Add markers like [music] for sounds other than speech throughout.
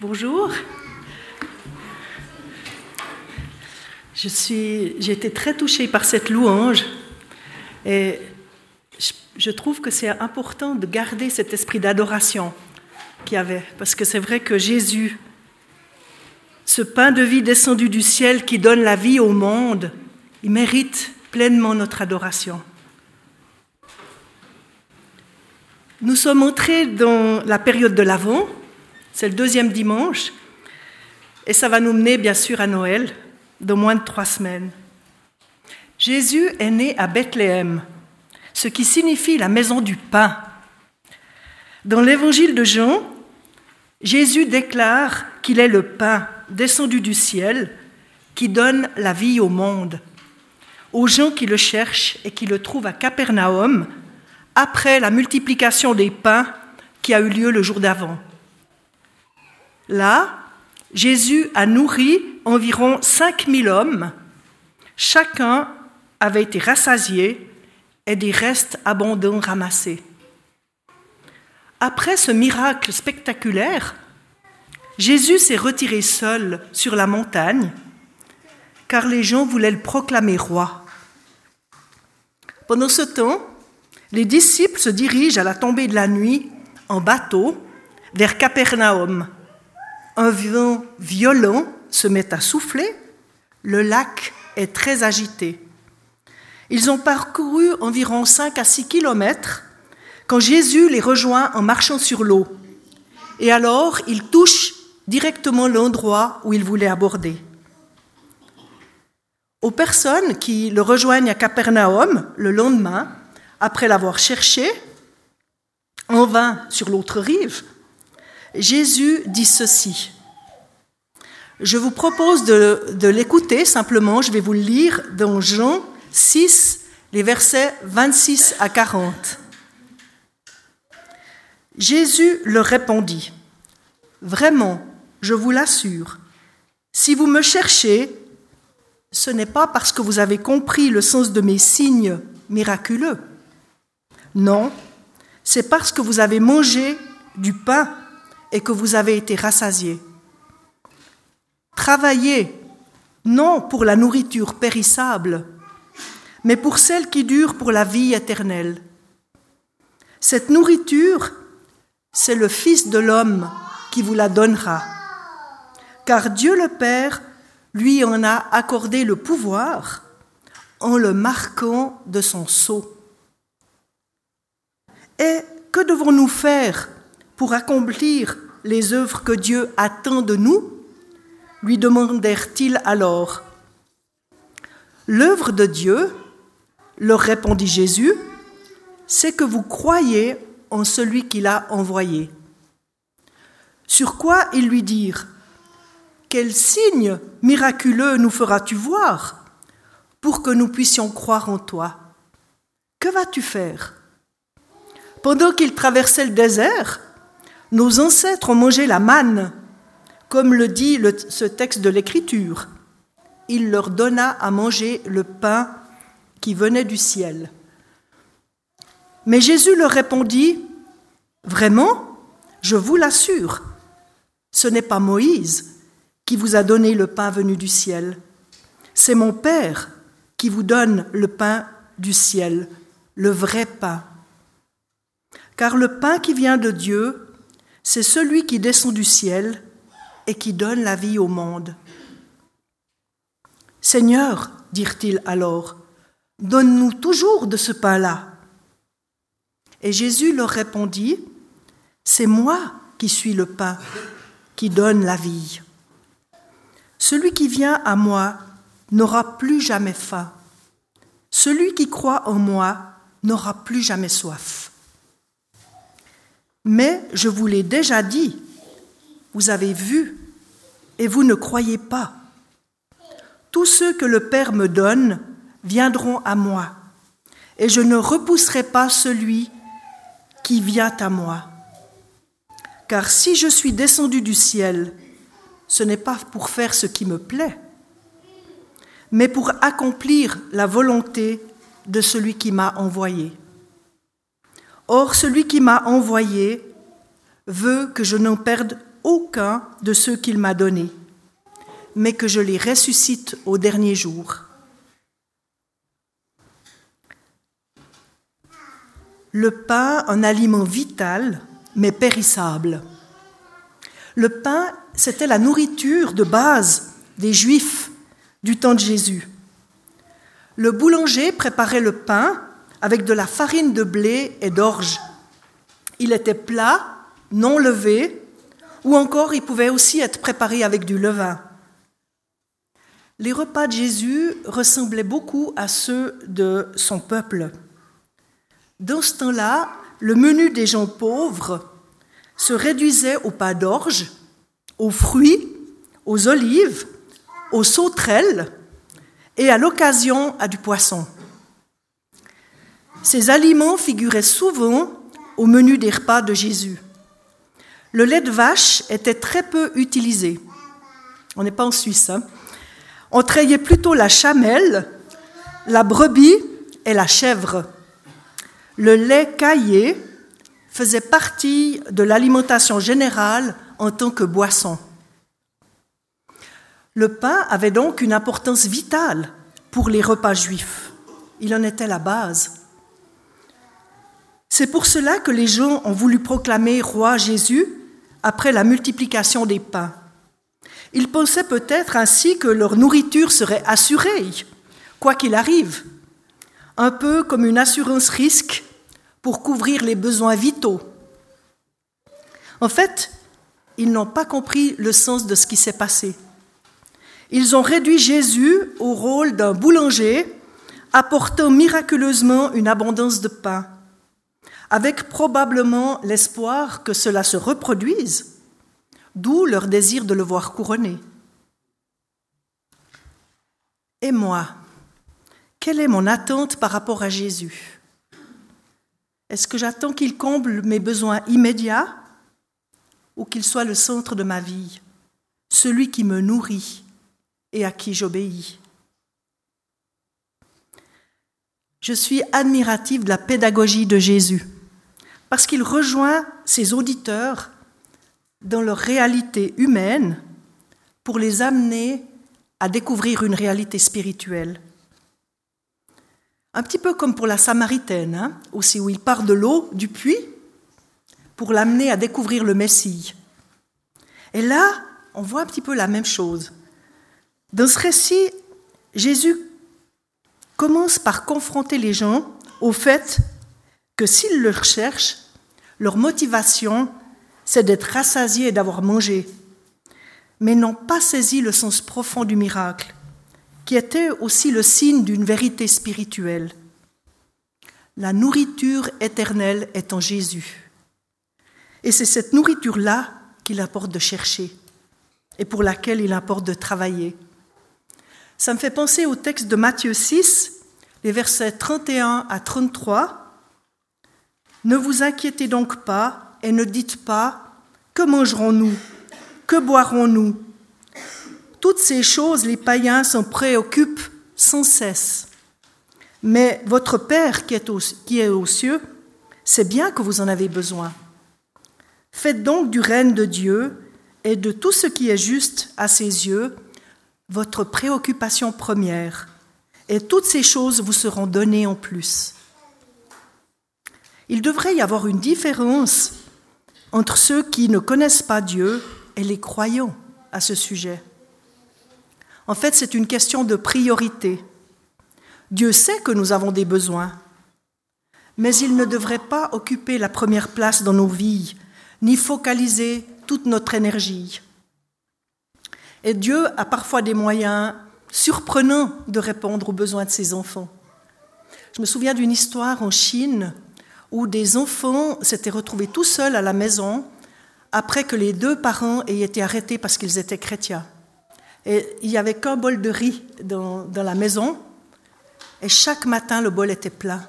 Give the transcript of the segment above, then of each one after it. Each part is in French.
Bonjour. Je suis, j'ai été très touchée par cette louange et je, trouve que c'est important de garder cet esprit d'adoration qu'il y avait, parce que c'est vrai que Jésus, ce pain de vie descendu du ciel qui donne la vie au monde, il mérite pleinement notre adoration. Nous sommes entrés dans la période de l'Avent, c'est le deuxième dimanche, et ça va nous mener bien sûr à Noël, dans moins de trois semaines. Jésus est né à Bethléem, ce qui signifie la maison du pain. Dans l'évangile de Jean, Jésus déclare qu'il est le pain descendu du ciel qui donne la vie au monde, aux gens qui le cherchent et qui le trouvent à Capernaum après la multiplication des pains qui a eu lieu le jour d'avant. Là, Jésus a nourri environ 5000 hommes. Chacun avait été rassasié et des restes abondants ramassés. Après ce miracle spectaculaire, Jésus s'est retiré seul sur la montagne car les gens voulaient le proclamer roi. Pendant ce temps, les disciples se dirigent à la tombée de la nuit en bateau vers Capernaum un vent violent se met à souffler, le lac est très agité. Ils ont parcouru environ 5 à 6 kilomètres quand Jésus les rejoint en marchant sur l'eau. Et alors, il touche directement l'endroit où il voulait aborder. Aux personnes qui le rejoignent à Capernaum le lendemain, après l'avoir cherché, en vain sur l'autre rive, Jésus dit ceci. Je vous propose de, l'écouter simplement, je vais vous le lire dans Jean 6, les versets 26 à 40. Jésus leur répondit, Vraiment, je vous l'assure, si vous me cherchez, ce n'est pas parce que vous avez compris le sens de mes signes miraculeux. Non, c'est parce que vous avez mangé du pain et que vous avez été rassasiés. Travaillez, non pour la nourriture périssable, mais pour celle qui dure pour la vie éternelle. Cette nourriture, c'est le Fils de l'homme qui vous la donnera, car Dieu le Père lui en a accordé le pouvoir en le marquant de son sceau. Et que devons-nous faire pour accomplir les œuvres que Dieu attend de nous lui demandèrent-ils alors. L'œuvre de Dieu, leur répondit Jésus, c'est que vous croyez en celui qu'il a envoyé. Sur quoi ils lui dirent Quel signe miraculeux nous feras-tu voir pour que nous puissions croire en toi? Que vas-tu faire? Pendant qu'ils traversaient le désert, nos ancêtres ont mangé la manne, comme le dit ce texte de l'Écriture. Il leur donna à manger le pain qui venait du ciel. Mais Jésus leur répondit, Vraiment, je vous l'assure, ce n'est pas Moïse qui vous a donné le pain venu du ciel, c'est mon Père qui vous donne le pain du ciel, le vrai pain. Car le pain qui vient de Dieu, c'est celui qui descend du ciel et qui donne la vie au monde. Seigneur, dirent-ils alors, donne-nous toujours de ce pain-là. Et Jésus leur répondit, C'est moi qui suis le pain qui donne la vie. Celui qui vient à moi n'aura plus jamais faim. Celui qui croit en moi n'aura plus jamais soif. Mais je vous l'ai déjà dit, vous avez vu et vous ne croyez pas. Tous ceux que le Père me donne viendront à moi, et je ne repousserai pas celui qui vient à moi. Car si je suis descendu du ciel, ce n'est pas pour faire ce qui me plaît, mais pour accomplir la volonté de celui qui m'a envoyé. Or, celui qui m'a envoyé veut que je n'en perde aucun de ceux qu'il m'a donnés, mais que je les ressuscite au dernier jour. Le pain, un aliment vital, mais périssable. Le pain, c'était la nourriture de base des Juifs du temps de Jésus. Le boulanger préparait le pain avec de la farine de blé et d'orge. Il était plat, non levé, ou encore il pouvait aussi être préparé avec du levain. Les repas de Jésus ressemblaient beaucoup à ceux de son peuple. Dans ce temps-là, le menu des gens pauvres se réduisait au pain d'orge, aux fruits, aux olives, aux sauterelles et à l'occasion à du poisson. Ces aliments figuraient souvent au menu des repas de Jésus. Le lait de vache était très peu utilisé. On n'est pas en Suisse. Hein. On trayait plutôt la chamelle, la brebis et la chèvre. Le lait caillé faisait partie de l'alimentation générale en tant que boisson. Le pain avait donc une importance vitale pour les repas juifs. Il en était la base. C'est pour cela que les gens ont voulu proclamer roi Jésus après la multiplication des pains. Ils pensaient peut-être ainsi que leur nourriture serait assurée, quoi qu'il arrive, un peu comme une assurance risque pour couvrir les besoins vitaux. En fait, ils n'ont pas compris le sens de ce qui s'est passé. Ils ont réduit Jésus au rôle d'un boulanger apportant miraculeusement une abondance de pain avec probablement l'espoir que cela se reproduise, d'où leur désir de le voir couronné. Et moi, quelle est mon attente par rapport à Jésus? Est-ce que j'attends qu'il comble mes besoins immédiats ou qu'il soit le centre de ma vie, celui qui me nourrit et à qui j'obéis? Je suis admirative de la pédagogie de Jésus parce qu'il rejoint ses auditeurs dans leur réalité humaine pour les amener à découvrir une réalité spirituelle. Un petit peu comme pour la Samaritaine, hein, aussi où il part de l'eau du puits pour l'amener à découvrir le Messie. Et là, on voit un petit peu la même chose. Dans ce récit, Jésus commence par confronter les gens au fait que s'ils le recherchent, leur motivation, c'est d'être rassasiés et d'avoir mangé, mais n'ont pas saisi le sens profond du miracle, qui était aussi le signe d'une vérité spirituelle. La nourriture éternelle est en Jésus. Et c'est cette nourriture-là qu'il importe de chercher et pour laquelle il importe de travailler. Ça me fait penser au texte de Matthieu 6, les versets 31 à 33, ne vous inquiétez donc pas et ne dites pas Que mangerons-nous? Que boirons-nous? Toutes ces choses, les païens s'en préoccupent sans cesse. Mais votre Père qui est, aux cieux sait bien que vous en avez besoin. Faites donc du règne de Dieu et de tout ce qui est juste à ses yeux votre préoccupation première, et toutes ces choses vous seront données en plus. Il devrait y avoir une différence entre ceux qui ne connaissent pas Dieu et les croyants à ce sujet. En fait, c'est une question de priorité. Dieu sait que nous avons des besoins, mais il ne devrait pas occuper la première place dans nos vies, ni focaliser toute notre énergie. Et Dieu a parfois des moyens surprenants de répondre aux besoins de ses enfants. Je me souviens d'une histoire en Chine où des enfants s'étaient retrouvés tout seuls à la maison après que les deux parents aient été arrêtés parce qu'ils étaient chrétiens. Et il n'y avait qu'un bol de riz dans, la maison, et chaque matin le bol était plein.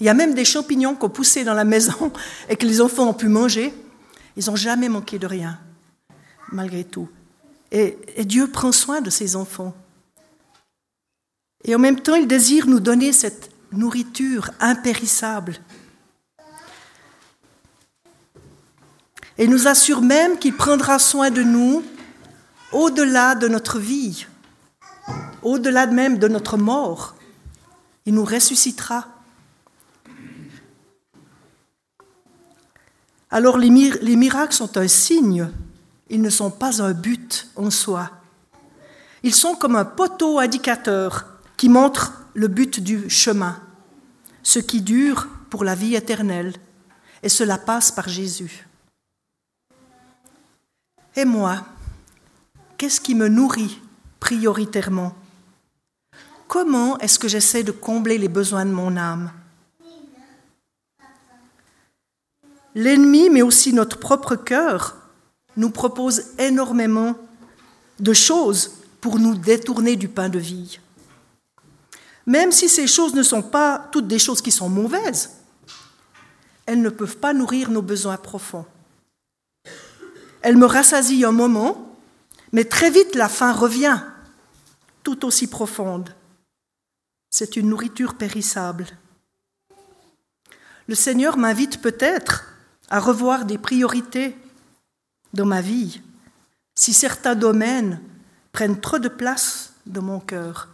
Il y a même des champignons qu'on poussait dans la maison [laughs] et que les enfants ont pu manger. Ils n'ont jamais manqué de rien, malgré tout. Et, et Dieu prend soin de ses enfants. Et en même temps, il désire nous donner cette nourriture impérissable et nous assure même qu'il prendra soin de nous au-delà de notre vie, au-delà même de notre mort. Il nous ressuscitera. Alors les, miracles sont un signe, ils ne sont pas un but en soi. Ils sont comme un poteau indicateur qui montre le but du chemin, ce qui dure pour la vie éternelle, et cela passe par Jésus. Et moi, qu'est-ce qui me nourrit prioritairement? Comment est-ce que j'essaie de combler les besoins de mon âme? L'ennemi, mais aussi notre propre cœur, nous propose énormément de choses pour nous détourner du pain de vie. Même si ces choses ne sont pas toutes des choses qui sont mauvaises, elles ne peuvent pas nourrir nos besoins profonds. Elles me rassasient un moment, mais très vite la faim revient, tout aussi profonde. C'est une nourriture périssable. Le Seigneur m'invite peut-être à revoir des priorités dans ma vie si certains domaines prennent trop de place dans mon cœur.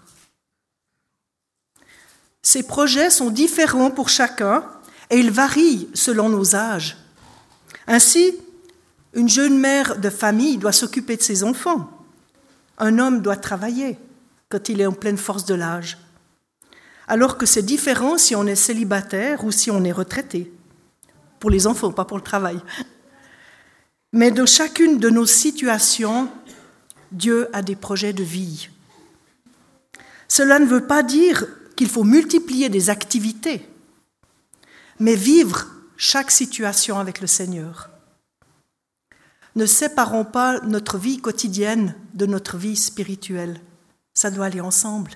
Ces projets sont différents pour chacun et ils varient selon nos âges. Ainsi, une jeune mère de famille doit s'occuper de ses enfants. Un homme doit travailler quand il est en pleine force de l'âge. Alors que c'est différent si on est célibataire ou si on est retraité. Pour les enfants, pas pour le travail. Mais dans chacune de nos situations, Dieu a des projets de vie. Cela ne veut pas dire qu'il faut multiplier des activités, mais vivre chaque situation avec le Seigneur. Ne séparons pas notre vie quotidienne de notre vie spirituelle. Ça doit aller ensemble.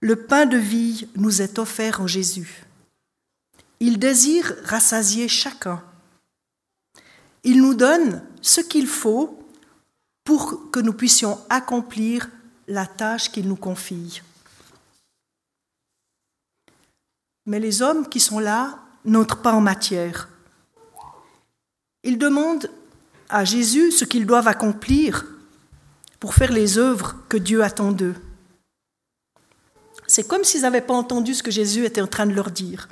Le pain de vie nous est offert en Jésus. Il désire rassasier chacun. Il nous donne ce qu'il faut pour que nous puissions accomplir la tâche qu'il nous confie. Mais les hommes qui sont là n'entrent pas en matière. Ils demandent à Jésus ce qu'ils doivent accomplir pour faire les œuvres que Dieu attend d'eux. C'est comme s'ils n'avaient pas entendu ce que Jésus était en train de leur dire.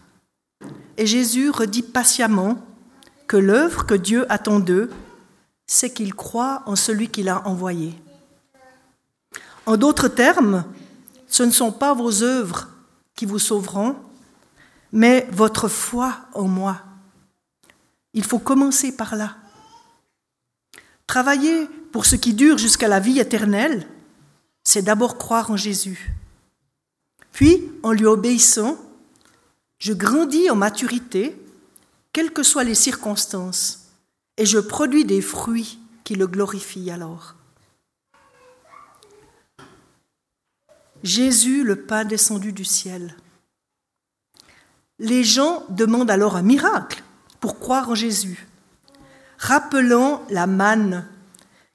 Et Jésus redit patiemment que l'œuvre que Dieu attend d'eux, c'est qu'ils croient en celui qu'il a envoyé. En d'autres termes, ce ne sont pas vos œuvres qui vous sauveront, mais votre foi en moi. Il faut commencer par là. Travailler pour ce qui dure jusqu'à la vie éternelle, c'est d'abord croire en Jésus. Puis, en lui obéissant, je grandis en maturité, quelles que soient les circonstances, et je produis des fruits qui le glorifient alors. Jésus, le pain descendu du ciel. Les gens demandent alors un miracle pour croire en Jésus, rappelant la manne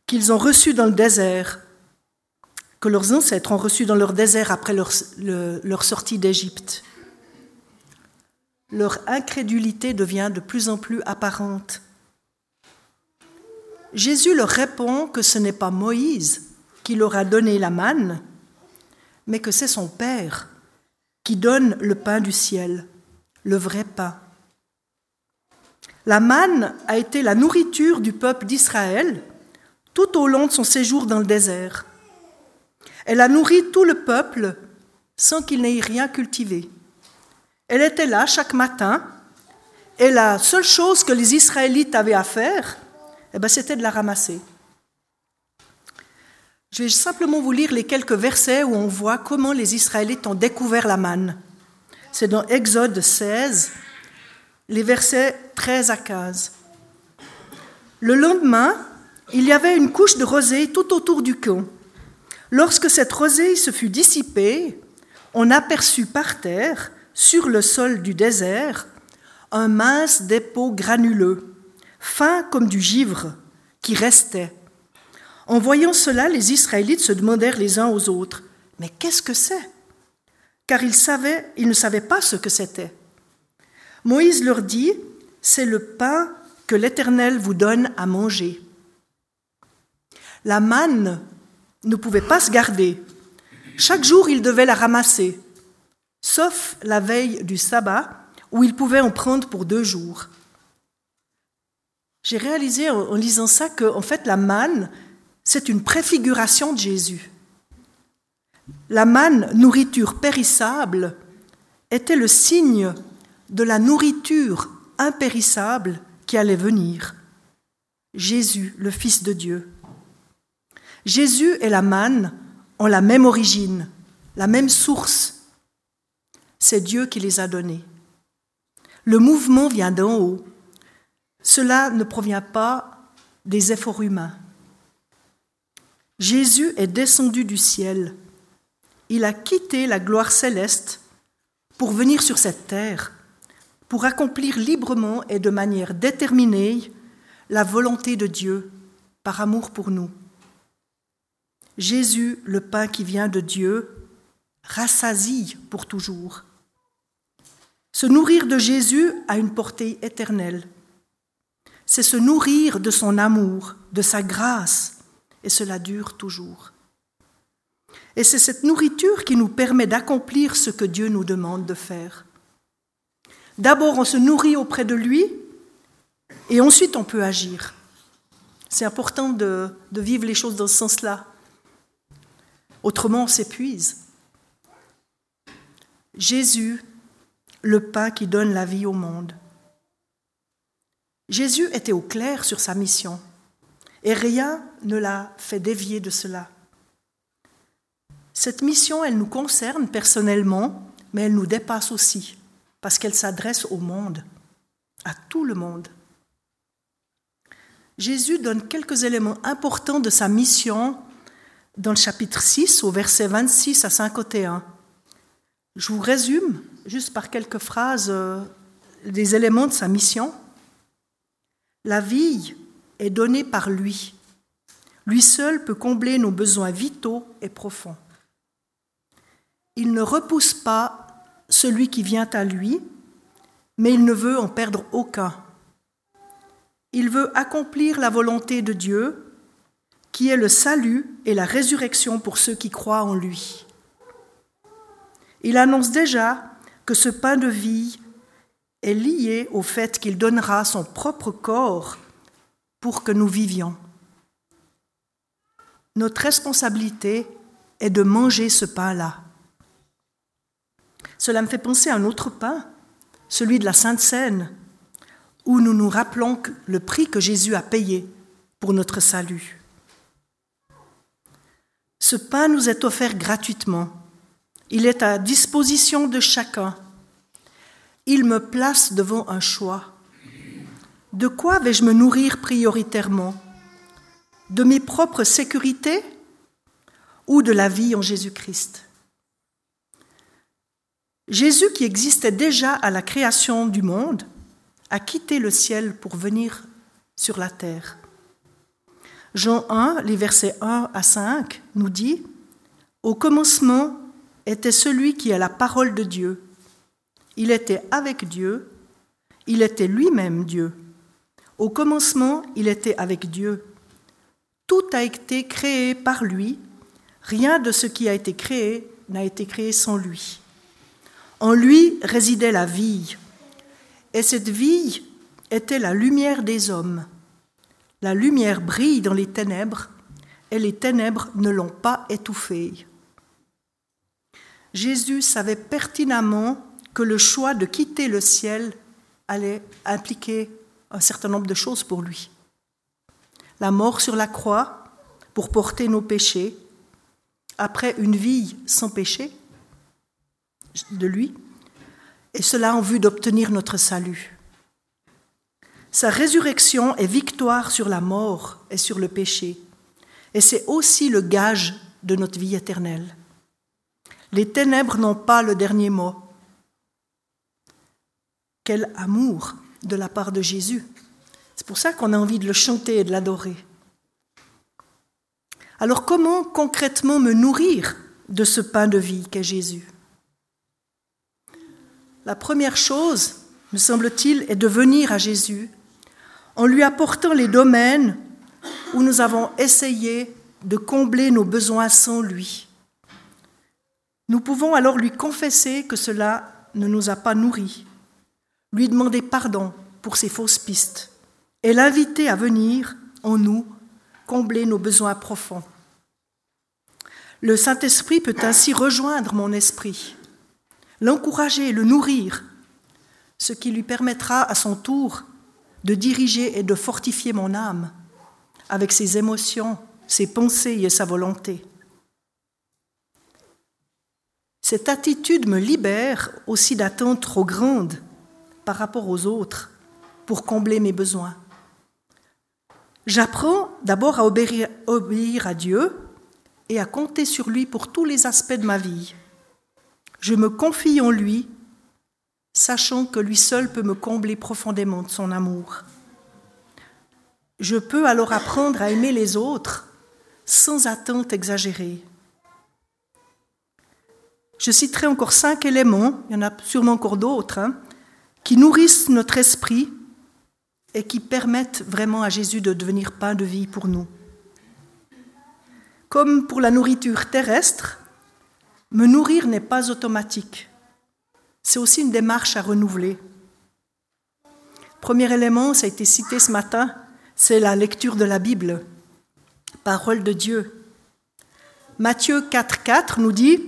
qu'ils ont reçue dans le désert, que leurs ancêtres ont reçue dans leur désert après leur, leur sortie d'Égypte. Leur incrédulité devient de plus en plus apparente. Jésus leur répond que ce n'est pas Moïse qui leur a donné la manne, mais que c'est son Père qui donne le pain du ciel le vrai pain. La manne a été la nourriture du peuple d'Israël tout au long de son séjour dans le désert. Elle a nourri tout le peuple sans qu'il n'ait rien cultivé. Elle était là chaque matin et la seule chose que les Israélites avaient à faire, eh ben, c'était de la ramasser. Je vais simplement vous lire les quelques versets où on voit comment les Israélites ont découvert la manne. C'est dans Exode 16, les versets 13 à 15. Le lendemain, il y avait une couche de rosée tout autour du camp. Lorsque cette rosée se fut dissipée, on aperçut par terre, sur le sol du désert, un mince dépôt granuleux, fin comme du givre, qui restait. En voyant cela, les Israélites se demandèrent les uns aux autres, Mais qu'est-ce que c'est? Car ils, ils ne savaient pas ce que c'était. Moïse leur dit, c'est le pain que l'Éternel vous donne à manger. La manne ne pouvait pas se garder. Chaque jour, il devait la ramasser, sauf la veille du sabbat, où il pouvait en prendre pour deux jours. J'ai réalisé en lisant ça que, fait, la manne, c'est une préfiguration de Jésus. La manne, nourriture périssable, était le signe de la nourriture impérissable qui allait venir. Jésus, le Fils de Dieu. Jésus et la manne ont la même origine, la même source. C'est Dieu qui les a donnés. Le mouvement vient d'en haut. Cela ne provient pas des efforts humains. Jésus est descendu du ciel. Il a quitté la gloire céleste pour venir sur cette terre, pour accomplir librement et de manière déterminée la volonté de Dieu par amour pour nous. Jésus, le pain qui vient de Dieu, rassasie pour toujours. Se nourrir de Jésus a une portée éternelle c'est se nourrir de son amour, de sa grâce, et cela dure toujours. Et c'est cette nourriture qui nous permet d'accomplir ce que Dieu nous demande de faire. D'abord, on se nourrit auprès de lui, et ensuite on peut agir. C'est important de, vivre les choses dans ce sens-là. Autrement, on s'épuise. Jésus, le pain qui donne la vie au monde. Jésus était au clair sur sa mission et rien ne l'a fait dévier de cela. Cette mission, elle nous concerne personnellement, mais elle nous dépasse aussi, parce qu'elle s'adresse au monde, à tout le monde. Jésus donne quelques éléments importants de sa mission dans le chapitre 6, au verset 26 à 51. Je vous résume juste par quelques phrases euh, des éléments de sa mission. La vie est donnée par lui. Lui seul peut combler nos besoins vitaux et profonds. Il ne repousse pas celui qui vient à lui, mais il ne veut en perdre aucun. Il veut accomplir la volonté de Dieu, qui est le salut et la résurrection pour ceux qui croient en lui. Il annonce déjà que ce pain de vie est lié au fait qu'il donnera son propre corps pour que nous vivions. Notre responsabilité est de manger ce pain-là. Cela me fait penser à un autre pain, celui de la Sainte Seine, où nous nous rappelons le prix que Jésus a payé pour notre salut. Ce pain nous est offert gratuitement. Il est à disposition de chacun il me place devant un choix. De quoi vais-je me nourrir prioritairement? De mes propres sécurités ou de la vie en Jésus-Christ? Jésus, qui existait déjà à la création du monde, a quitté le ciel pour venir sur la terre. Jean 1, les versets 1 à 5, nous dit, Au commencement était celui qui est la parole de Dieu. Il était avec Dieu, il était lui-même Dieu. Au commencement, il était avec Dieu. Tout a été créé par lui, rien de ce qui a été créé n'a été créé sans lui. En lui résidait la vie, et cette vie était la lumière des hommes. La lumière brille dans les ténèbres, et les ténèbres ne l'ont pas étouffée. Jésus savait pertinemment que le choix de quitter le ciel allait impliquer un certain nombre de choses pour lui. La mort sur la croix pour porter nos péchés, après une vie sans péché de lui, et cela en vue d'obtenir notre salut. Sa résurrection est victoire sur la mort et sur le péché, et c'est aussi le gage de notre vie éternelle. Les ténèbres n'ont pas le dernier mot, quel amour de la part de Jésus. C'est pour ça qu'on a envie de le chanter et de l'adorer. Alors comment concrètement me nourrir de ce pain de vie qu'est Jésus? La première chose, me semble-t-il, est de venir à Jésus en lui apportant les domaines où nous avons essayé de combler nos besoins sans lui. Nous pouvons alors lui confesser que cela ne nous a pas nourris, lui demander pardon pour ses fausses pistes et l'inviter à venir en nous combler nos besoins profonds. Le Saint-Esprit peut ainsi rejoindre mon esprit, l'encourager, le nourrir, ce qui lui permettra à son tour de diriger et de fortifier mon âme avec ses émotions, ses pensées et sa volonté. Cette attitude me libère aussi d'attentes trop grandes par rapport aux autres pour combler mes besoins. J'apprends d'abord à obéir, à Dieu et à compter sur lui pour tous les aspects de ma vie. Je me confie en lui, sachant que lui seul peut me combler profondément de son amour. Je peux alors apprendre à aimer les autres sans attente exagérée. Je citerai encore cinq éléments, il y en a sûrement encore d'autres, hein, qui nourrissent notre esprit et qui permettent vraiment à Jésus de devenir pain de vie pour nous. Comme pour la nourriture terrestre, me nourrir n'est pas automatique. C'est aussi une démarche à renouveler. Premier élément, ça a été cité ce matin, c'est la lecture de la Bible, parole de Dieu. Matthieu 4,4 nous dit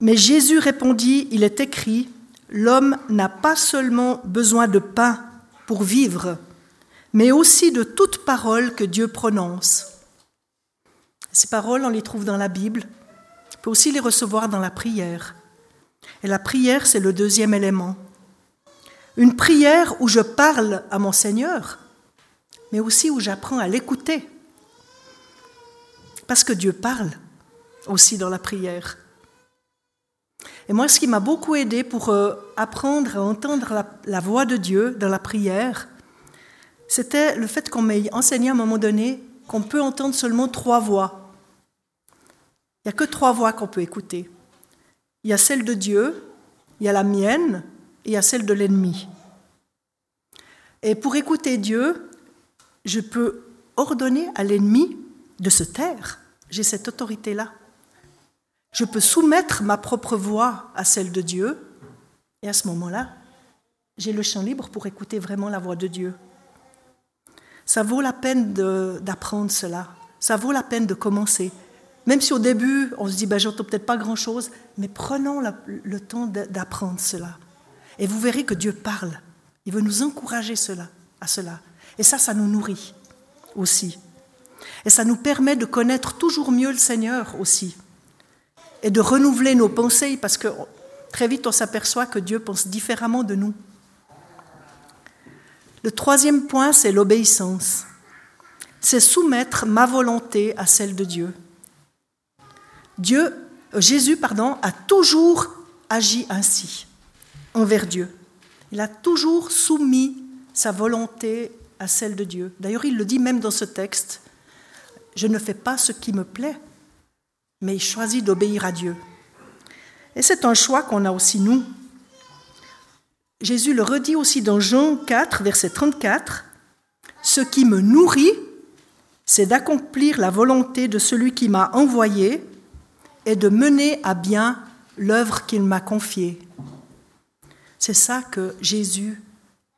Mais Jésus répondit Il est écrit, l'homme n'a pas seulement besoin de pain pour vivre, mais aussi de toute parole que Dieu prononce. Ces paroles, on les trouve dans la Bible, peut aussi les recevoir dans la prière. Et la prière, c'est le deuxième élément. Une prière où je parle à mon Seigneur, mais aussi où j'apprends à l'écouter. Parce que Dieu parle aussi dans la prière. Et moi, ce qui m'a beaucoup aidé pour euh, apprendre à entendre la, voix de Dieu dans la prière, c'était le fait qu'on m'ait enseigné à un moment donné qu'on peut entendre seulement trois voix. Il n'y a que trois voix qu'on peut écouter. Il y a celle de Dieu, il y a la mienne et il y a celle de l'ennemi. Et pour écouter Dieu, je peux ordonner à l'ennemi de se taire. J'ai cette autorité-là. Je peux soumettre ma propre voix à celle de Dieu, et à ce moment-là, j'ai le champ libre pour écouter vraiment la voix de Dieu. Ça vaut la peine d'apprendre cela, ça vaut la peine de commencer. Même si au début, on se dit, ben, j'entends peut-être pas grand-chose, mais prenons le temps d'apprendre cela. Et vous verrez que Dieu parle. Il veut nous encourager cela, à cela. Et ça, ça nous nourrit aussi. Et ça nous permet de connaître toujours mieux le Seigneur aussi et de renouveler nos pensées parce que très vite on s'aperçoit que Dieu pense différemment de nous. Le troisième point, c'est l'obéissance. C'est soumettre ma volonté à celle de Dieu. Dieu, euh, Jésus, pardon, a toujours agi ainsi envers Dieu. Il a toujours soumis sa volonté à celle de Dieu. D'ailleurs, il le dit même dans ce texte. Je ne fais pas ce qui me plaît, mais il choisit d'obéir à Dieu. Et c'est un choix qu'on a aussi nous. Jésus le redit aussi dans Jean 4, verset 34, Ce qui me nourrit, c'est d'accomplir la volonté de celui qui m'a envoyé et de mener à bien l'œuvre qu'il m'a confiée. C'est ça que Jésus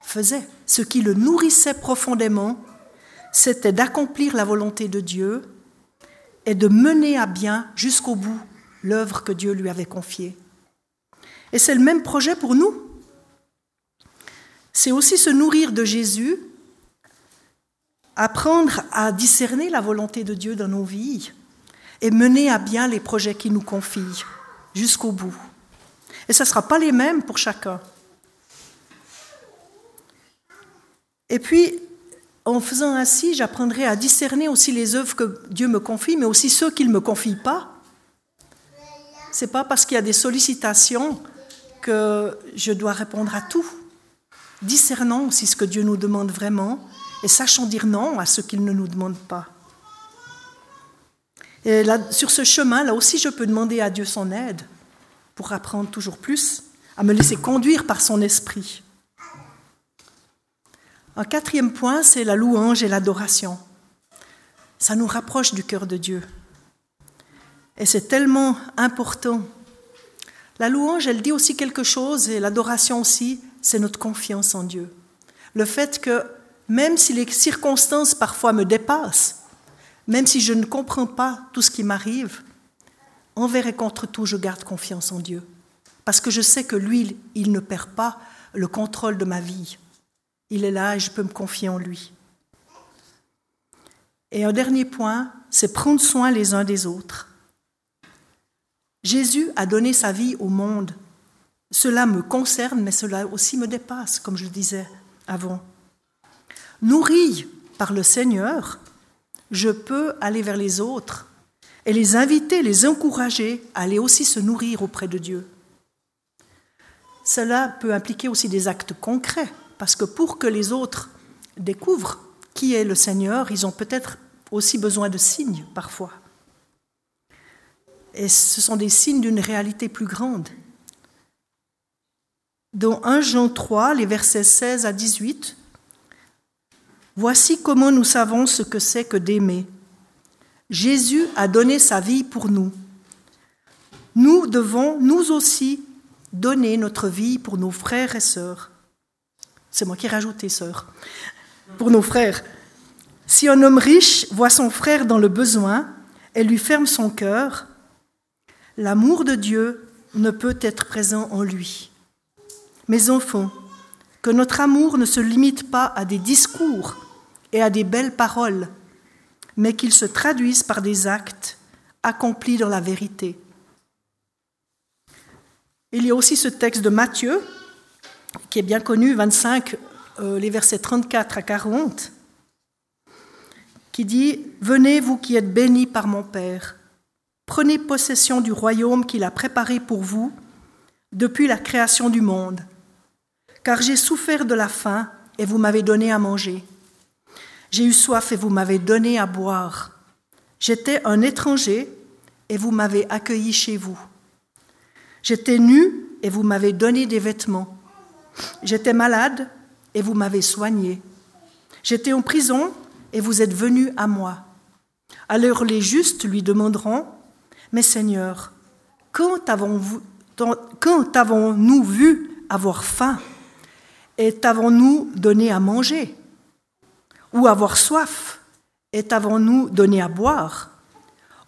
faisait. Ce qui le nourrissait profondément, c'était d'accomplir la volonté de Dieu et de mener à bien jusqu'au bout l'œuvre que Dieu lui avait confiée. Et c'est le même projet pour nous. C'est aussi se nourrir de Jésus, apprendre à discerner la volonté de Dieu dans nos vies et mener à bien les projets qu'il nous confie jusqu'au bout. Et ce ne sera pas les mêmes pour chacun. Et puis, en faisant ainsi, j'apprendrai à discerner aussi les œuvres que Dieu me confie, mais aussi ceux qu'il ne me confie pas. C'est pas parce qu'il y a des sollicitations que je dois répondre à tout. Discernons aussi ce que Dieu nous demande vraiment et sachons dire non à ce qu'il ne nous demande pas. Et sur ce chemin, là aussi, je peux demander à Dieu son aide pour apprendre toujours plus, à me laisser conduire par son esprit. Un quatrième point, c'est la louange et l'adoration. Ça nous rapproche du cœur de Dieu. Et c'est tellement important. La louange, elle dit aussi quelque chose, et l'adoration aussi, c'est notre confiance en Dieu. Le fait que même si les circonstances parfois me dépassent, même si je ne comprends pas tout ce qui m'arrive, envers et contre tout, je garde confiance en Dieu. Parce que je sais que lui, il ne perd pas le contrôle de ma vie. Il est là et je peux me confier en lui. Et un dernier point, c'est prendre soin les uns des autres. Jésus a donné sa vie au monde. Cela me concerne, mais cela aussi me dépasse, comme je le disais avant. Nourri par le Seigneur, je peux aller vers les autres et les inviter, les encourager à aller aussi se nourrir auprès de Dieu. Cela peut impliquer aussi des actes concrets, parce que pour que les autres découvrent qui est le Seigneur, ils ont peut-être aussi besoin de signes parfois. Et ce sont des signes d'une réalité plus grande. Dans 1 Jean 3, les versets 16 à 18, Voici comment nous savons ce que c'est que d'aimer. Jésus a donné sa vie pour nous. Nous devons, nous aussi, donner notre vie pour nos frères et sœurs. C'est moi qui ai rajouté sœurs. Pour nos frères. Si un homme riche voit son frère dans le besoin et lui ferme son cœur, l'amour de Dieu ne peut être présent en lui. Mes enfants, que notre amour ne se limite pas à des discours et à des belles paroles, mais qu'ils se traduisent par des actes accomplis dans la vérité. Il y a aussi ce texte de Matthieu, qui est bien connu, 25, euh, les versets 34 à 40, qui dit, Venez, vous qui êtes bénis par mon Père, prenez possession du royaume qu'il a préparé pour vous depuis la création du monde, car j'ai souffert de la faim et vous m'avez donné à manger. J'ai eu soif et vous m'avez donné à boire. J'étais un étranger et vous m'avez accueilli chez vous. J'étais nu et vous m'avez donné des vêtements. J'étais malade et vous m'avez soigné. J'étais en prison et vous êtes venu à moi. Alors les justes lui demanderont, Mais Seigneur, quand avons-nous vu avoir faim? Et t'avons-nous donné à manger ou avoir soif, et avons-nous donné à boire.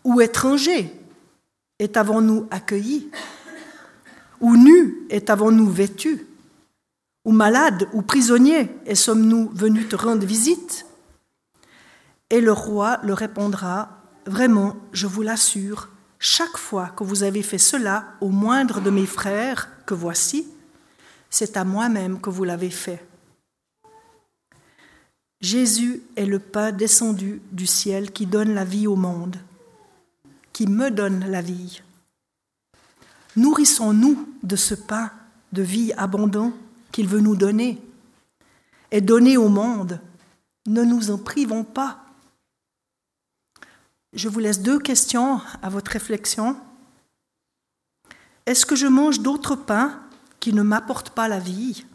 Ou étranger, et avons-nous accueilli Ou nu, et avons-nous vêtu Ou malade, ou prisonnier, et sommes-nous venus te rendre visite. Et le roi le répondra, Vraiment, je vous l'assure, chaque fois que vous avez fait cela au moindre de mes frères que voici, c'est à moi-même que vous l'avez fait. Jésus est le pain descendu du ciel qui donne la vie au monde, qui me donne la vie. Nourrissons-nous de ce pain de vie abondant qu'il veut nous donner et donner au monde. Ne nous en privons pas. Je vous laisse deux questions à votre réflexion. Est-ce que je mange d'autres pains qui ne m'apportent pas la vie?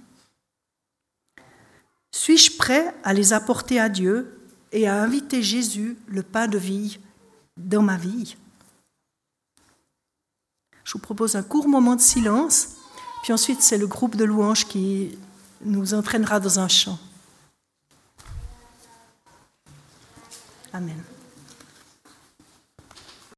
Suis-je prêt à les apporter à Dieu et à inviter Jésus, le pain de vie, dans ma vie? Je vous propose un court moment de silence, puis ensuite c'est le groupe de louanges qui nous entraînera dans un chant. Amen.